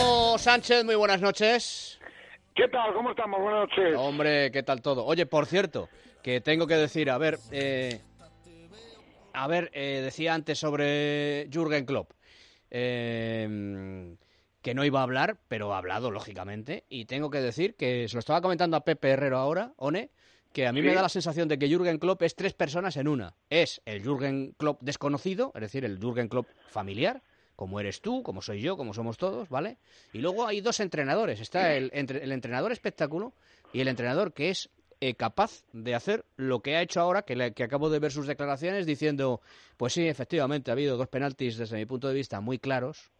Anselmo Sánchez, muy buenas noches. ¿Qué tal? ¿Cómo estamos? Buenas noches. Hombre, ¿qué tal todo? Oye, por cierto, que tengo que decir, a ver, eh, a ver, eh, decía antes sobre Jürgen Klopp, eh, que no iba a hablar, pero ha hablado, lógicamente, y tengo que decir que se lo estaba comentando a Pepe Herrero ahora, One, que a mí me da la sensación de que Jürgen Klopp es tres personas en una. Es el Jürgen Klopp desconocido, es decir, el Jürgen Klopp familiar, como eres tú, como soy yo, como somos todos, ¿vale? Y luego hay dos entrenadores. Está el, entre- el entrenador espectáculo y el entrenador que es eh, capaz de hacer lo que ha hecho ahora, que, le- que acabo de ver sus declaraciones diciendo, pues sí, efectivamente, ha habido dos penaltis desde mi punto de vista muy claros.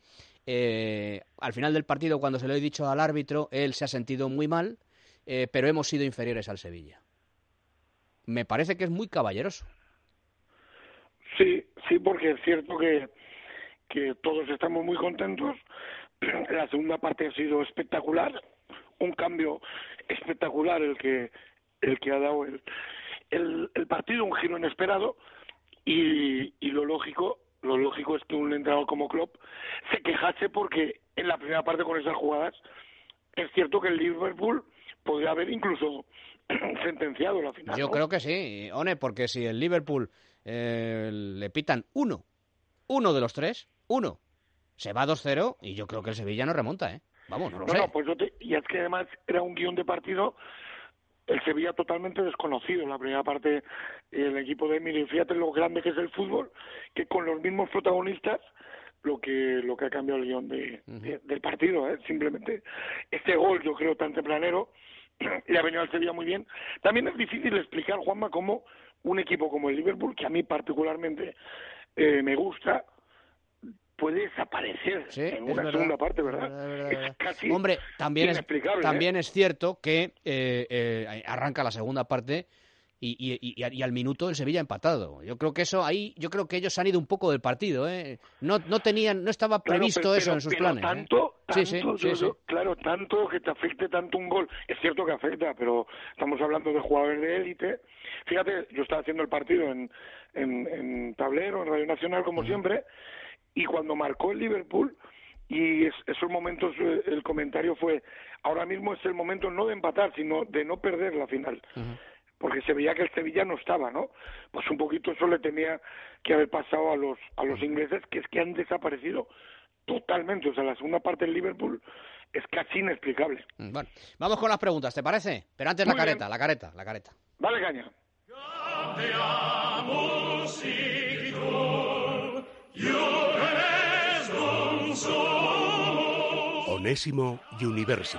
Eh, al final del partido, cuando se lo he dicho al árbitro, él se ha sentido muy mal, eh, pero hemos sido inferiores al Sevilla. Me parece que es muy caballeroso. Sí, sí, porque es cierto que, que todos estamos muy contentos. La segunda parte ha sido espectacular, un cambio espectacular el que el que ha dado el, el, el partido, un giro inesperado y, y lo lógico lo lógico es que un entrenador como Klopp se quejase porque en la primera parte con esas jugadas es cierto que el Liverpool podría haber incluso sentenciado la final. Yo ¿no? creo que sí, One, porque si el Liverpool eh, le pitan uno, uno de los tres, uno, se va 2-0 y yo creo que el Sevilla no remonta, ¿eh? Vamos, no lo No, sé. no, pues yo te- y es que además era un guion de partido el Sevilla totalmente desconocido en la primera parte el equipo de Emilio fíjate lo grande que es el fútbol que con los mismos protagonistas lo que lo que ha cambiado el guion de, de- del partido ¿eh? simplemente este gol yo creo tan tempranero le ha venido al Sevilla muy bien también es difícil explicar Juanma cómo un equipo como el Liverpool que a mí particularmente eh, me gusta puede desaparecer Sí, en una verdad, segunda parte verdad, verdad, es verdad, casi Hombre, también es, ¿eh? también es cierto que eh, eh, arranca la segunda parte y, y- y- y al minuto el Sevilla empatado. Yo creo que eso ahí, yo creo que ellos han ido un poco del partido, ¿eh? No, no tenían, no estaba Claro, previsto pero- eso pero- en sus pero planes. ¿eh? Tanto, Sí, tanto, sí, yo- sí, yo- sí. claro, tanto que te afecte tanto un gol. Es cierto que afecta, pero estamos hablando de jugadores de élite. Fíjate, yo estaba haciendo el partido en, en, en tablero, en Radio Nacional, como siempre, y cuando marcó el Liverpool, y es- esos momentos, eh, el comentario fue, ahora mismo es el momento no de empatar, sino de no perder la final. Porque se veía que el Sevilla no estaba, ¿no? Pues un poquito eso le tenía que haber pasado a los, a los ingleses, que es que han desaparecido totalmente. O sea, la segunda parte del Liverpool es casi inexplicable. Bueno, vamos con las preguntas, ¿te parece? Pero antes la bien. careta, la careta, la careta. Dale caña. Onésimo University.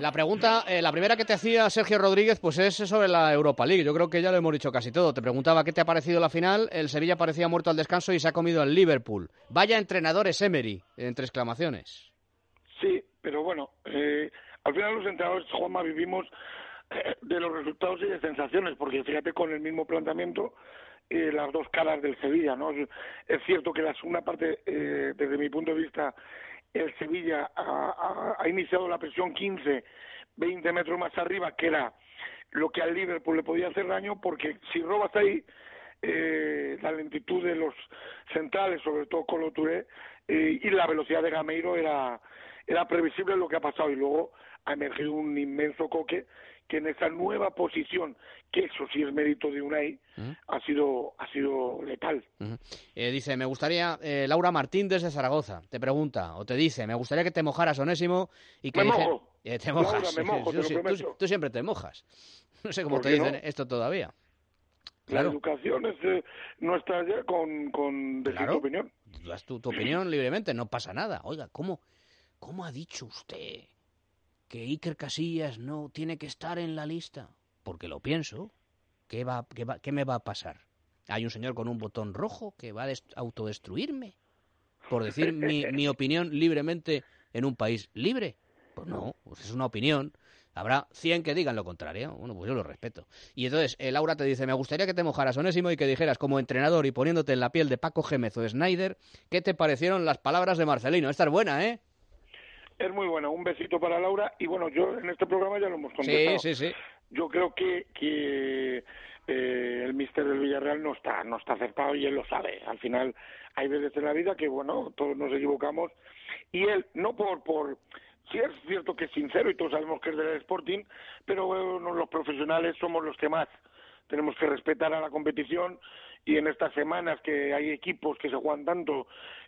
La pregunta, eh, la primera que te hacía Sergio Rodríguez, pues es sobre la Europa League. Yo creo que ya lo hemos dicho casi todo. Te preguntaba qué te ha parecido la final. El Sevilla parecía muerto al descanso y se ha comido al Liverpool. Vaya entrenador es Emery, entre exclamaciones. Sí, pero bueno, eh, al final los entrenadores, Juanma, vivimos eh, de los resultados y de sensaciones, porque fíjate con el mismo planteamiento eh, las dos caras del Sevilla, ¿no? Es cierto que la segunda parte, eh, desde mi punto de vista, el Sevilla ha, iniciado la presión 15, 20 metros más arriba, que era lo que al Liverpool le podía hacer daño, porque si robas ahí, eh, la lentitud de los centrales, sobre todo con lo Touré, eh, y la velocidad de Gameiro era, era previsible lo que ha pasado. Y luego ha emergido un inmenso coque que en esa nueva posición, que eso sí es mérito de Unai, ha sido ha sido letal. Eh, dice, me gustaría, eh, Laura Martín desde Zaragoza, te pregunta, o te dice, me gustaría que te mojaras, Onésimo, y que Me dije- mojo. Eh, te Laura, mojas. me mojo, te lo tú- siempre te mojas. No sé cómo ¿Por te dicen no? esto todavía. La Claro. educación es eh, nuestra ya con, con decir Claro. tu opinión. Das tu, tu opinión libremente, no pasa nada. Oiga, ¿cómo, ¿cómo ha dicho usted que Iker Casillas no tiene que estar en la lista? Porque lo pienso. ¿Qué, va, qué, va- qué me va a pasar? ¿Hay un señor con un botón rojo que va a des- autodestruirme? ¿Por decir mi, mi opinión libremente en un país libre? Pues no, pues es una opinión. Habrá 100 que digan lo contrario. Bueno, pues yo lo respeto. Y entonces eh, Laura te dice, me gustaría que te mojaras, Onésimo, y que dijeras como entrenador y poniéndote en la piel de Paco Gémez o Snyder, ¿qué te parecieron las palabras de Marcelino? Esta es buena, ¿eh? Es muy buena. Un besito para Laura. Y bueno, yo en este programa ya lo hemos Sí, contestado. sí, sí. Yo creo que, que eh, el míster del Villarreal no está, no está acertado y él lo sabe. Al final hay veces en la vida que, bueno, todos nos equivocamos y él, no por, por, sí es cierto que es sincero y todos sabemos que es del Sporting, pero bueno, los profesionales somos los que más tenemos que respetar a la competición y en estas semanas que hay equipos que se juegan tanto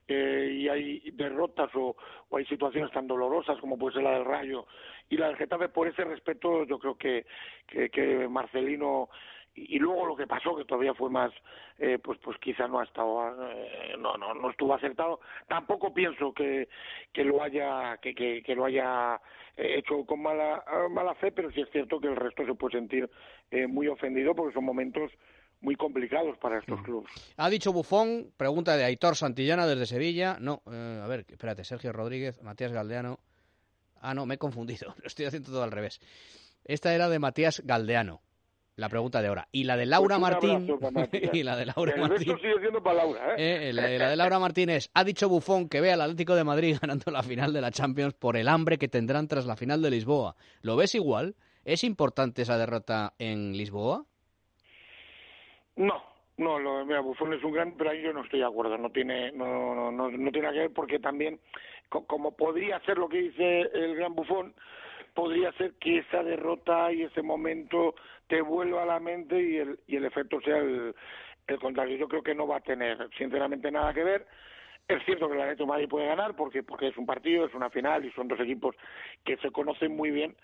eh, y hay derrotas o, hay situaciones tan dolorosas como puede ser la del Rayo y la del Getafe, por ese respeto yo creo que, que Marcelino y, luego lo que pasó que todavía fue más eh, pues pues quizá no ha estado eh, no no no estuvo acertado tampoco pienso que que lo haya que que, que lo haya hecho con mala mala fe pero sí es cierto que el resto se puede sentir eh, muy ofendido porque son momentos muy complicados para estos clubes. Ha dicho Bufón, pregunta de Aitor Santillana desde Sevilla. No, eh, a ver, espérate, Sergio Rodríguez, Matías Galdeano. Ah, no, me he confundido, lo estoy haciendo todo al revés. Esta era de Matías Galdeano, la pregunta de ahora. Y la de Laura pues Martín. y la de Laura el Martín. sigue siendo para Laura, ¿eh? eh la, de, la, de, Laura Martínez. Ha dicho Bufón que ve al Atlético de Madrid ganando la final de la Champions por el hambre que tendrán tras la final de Lisboa. ¿Lo ves igual? ¿Es importante esa derrota en Lisboa? No, no, lo, mira, Buffon es un gran, pero ahí yo no estoy de acuerdo. No tiene, no, no, no, no tiene que ver porque también, co como podría ser lo que dice el gran Buffon, podría ser que esa derrota y ese momento te vuelva a la mente y el, y el efecto sea el, contrario. Yo creo que no va a tener, sinceramente, nada que ver. Es cierto que el Atlético de Madrid puede ganar porque porque es un partido, es una final y son dos equipos que se conocen muy bien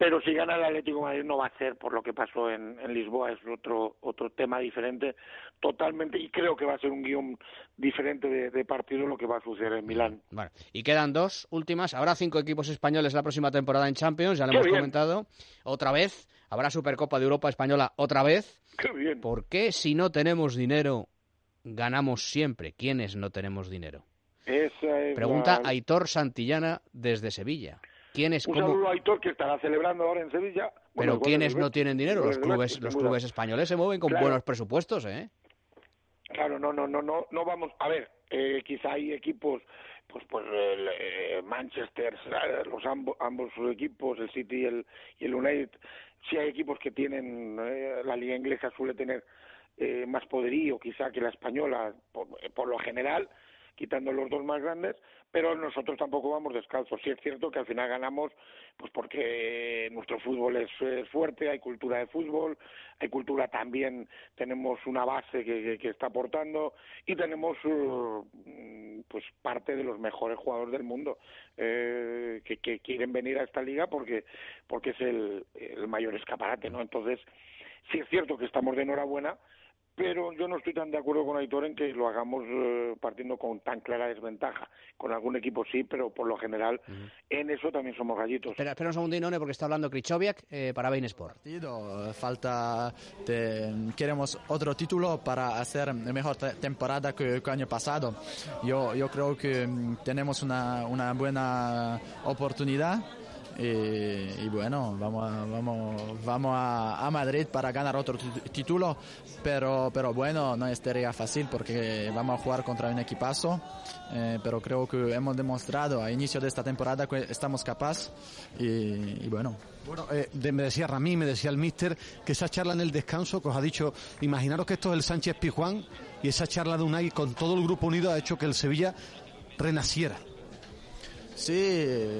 pero si gana el Atlético de Madrid no va a ser por lo que pasó en, en, Lisboa, es otro otro tema diferente totalmente y creo que va a ser un guion diferente de, de partido lo que va a suceder en Milán. Vale. Y quedan dos últimas, habrá cinco equipos españoles la próxima temporada en Champions, ya lo Qué hemos bien. comentado, otra vez, habrá Supercopa de Europa Española otra vez. Qué bien. ¿Por qué si no tenemos dinero ganamos siempre? ¿Quiénes no tenemos dinero? Esa es Pregunta la... Aitor Santillana desde Sevilla. ¿Quiénes, Un saludo a Aitor que estará celebrando ahora en Sevilla. Pero Bueno, el ¿quiénes del no tienen dinero? Los clubes, los clubes españoles se mueven con Claro. buenos presupuestos, ¿eh? Claro, no, no, no, no, no vamos. A ver, eh, quizá hay equipos, pues, pues el, eh, Manchester, eh, los ambos, ambos equipos, el City y el, y el United, sí hay equipos que tienen, eh, la liga inglesa suele tener eh, más poderío, quizá que la española, por, por lo general, quitando los dos más grandes, pero nosotros tampoco vamos descalzos. Sí es cierto que al final ganamos, pues porque nuestro fútbol es, es fuerte, hay cultura de fútbol, hay cultura también, tenemos una base que, que, está aportando y tenemos uh, pues parte de los mejores jugadores del mundo eh, que, que quieren venir a esta liga porque porque es el, el mayor escaparate, ¿no? Entonces sí es cierto que estamos de enhorabuena, pero yo no estoy tan de acuerdo con Aitor en que lo hagamos eh, partiendo con tan clara desventaja. Con algún equipo sí, pero por lo general en eso también somos gallitos. Espera, espera un segundín, None, porque está hablando Krichoviak eh, para Bein Sport. partido, falta, queremos otro título para hacer mejor te- temporada que, que año pasado. Yo, yo creo que mm, tenemos una, una buena oportunidad y, y bueno, vamos, a, vamos, vamos a, a Madrid para ganar otro título, pero, pero bueno, no es tarea fácil porque vamos a jugar contra un equipazo, eh, pero creo que hemos demostrado a inicio de esta temporada que estamos capaces y, y bueno. Bueno, eh, de- me decía Ramí, me decía el míster, que esa charla en el descanso que os ha dicho, imaginaros que esto es el Sánchez Pijuán y esa charla de Unai con todo el grupo unido ha hecho que el Sevilla renaciera. Sí,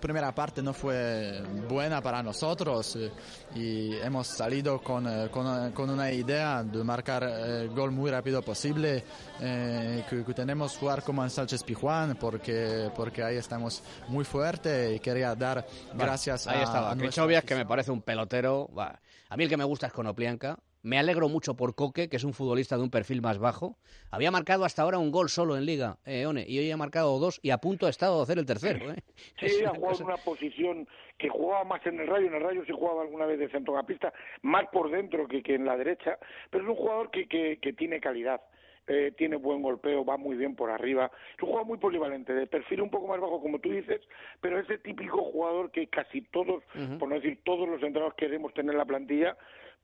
primera parte no fue buena para nosotros eh, y hemos salido con, eh, con, eh, con una idea de marcar el gol muy rápido posible, eh, que, que tenemos jugar como en Sánchez Pijuán porque, porque ahí estamos muy fuerte y quería dar gracias Ahí a, estaba, a nuestra Krichoviak, que me parece un pelotero. A mí el que me gusta es Konoplianka. Me alegro mucho por Coque, que es un futbolista de un perfil más bajo. Había marcado hasta ahora un gol solo en Liga, eh, One, y hoy ha marcado dos y a punto ha estado de hacer el tercero. ¿eh? Es Sí, ha jugado en una posición que jugaba más en el Rayo, en el Rayo sí jugaba alguna vez de centrocampista, más por dentro que, que en la derecha, pero es un jugador que, que, que tiene calidad. eh, tiene buen golpeo, va muy bien por arriba. Es un jugador muy polivalente, de perfil un poco más bajo, como tú dices, pero ese típico jugador que casi todos, por no decir todos los entrenadores queremos tener en la plantilla,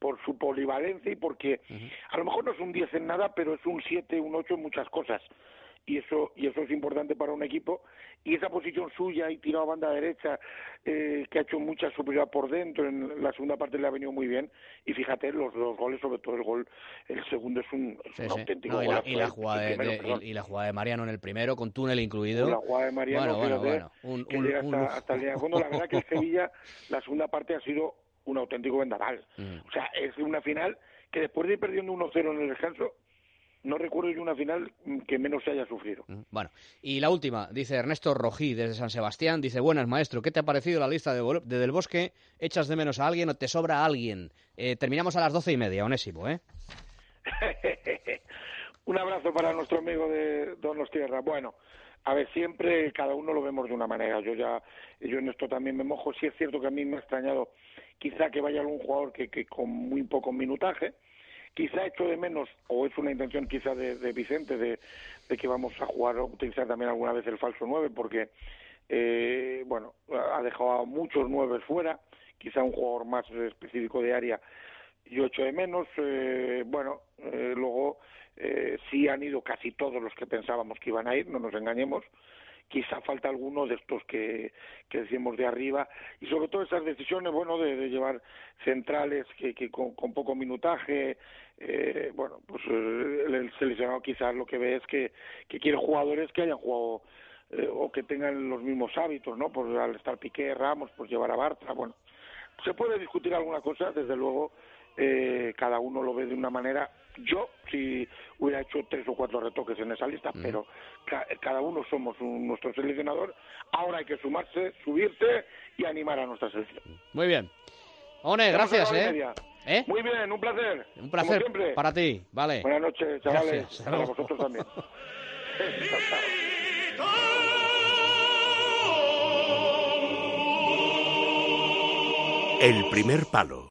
por su polivalencia y porque a lo mejor no es un 10 en nada, pero es un 7, un 8 en muchas cosas. y eso y eso es importante para un equipo. Y esa posición suya y tirado a banda derecha eh, que ha hecho mucha superioridad por dentro en la segunda parte le ha venido muy bien. Y fíjate los dos goles sobre todo el gol el segundo es un, auténtico y, la, y, la jugada de, y, la jugada de Mariano en el primero con túnel incluido. La jugada de Mariano bueno, bueno, bueno. que llega hasta, hasta, el día de fondo la verdad que el Sevilla la segunda parte ha sido un auténtico vendaval mm. o sea es una final que después de ir perdiendo 1-0 en el descanso no recuerdo yo una final que menos se haya sufrido. Mm, bueno, y la última, dice Ernesto Rojí desde San Sebastián, dice, buenas maestro, ¿qué te ha parecido la lista de, Del Bosque? ¿Echas de menos a alguien o te sobra a alguien? Eh, terminamos a las doce y media, onésimo, ¿eh? Un abrazo para nuestro amigo de Donos Tierra. Bueno, a ver, siempre cada uno lo vemos de una manera. Yo ya, yo en esto también me mojo. Sí es cierto que a mí me ha extrañado quizá que vaya algún jugador que, que con muy poco minutaje, Quizá echo de menos, o es una intención quizá de, Vicente, de, que vamos a jugar o utilizar también alguna vez el falso 9, porque, eh, bueno, ha dejado a muchos nueve fuera, quizá un jugador más específico de área yo echo de menos. Eh, bueno, eh, luego eh, sí han ido casi todos los que pensábamos que iban a ir, no nos engañemos quizá falta alguno de estos que, que decimos de arriba y sobre todo esas decisiones bueno de, llevar centrales que, que con, poco minutaje eh, bueno pues eh, el seleccionado quizás lo que ve es que, que quiere jugadores que hayan jugado eh, o que tengan los mismos hábitos no pues al estar Piqué Ramos pues llevar a Bartra bueno se puede discutir alguna cosa desde luego eh, cada uno lo ve de una manera. Yo si hubiera hecho tres o cuatro retoques en esa lista, pero cada uno somos nuestro seleccionador. Ahora hay que sumarse, subirse y animar a nuestra selección. Muy bien. One, gracias, ¿eh? ¿eh? Muy bien, un placer. Un placer para ti, vale. Buenas noches, chavales. Para vosotros también. El primer palo.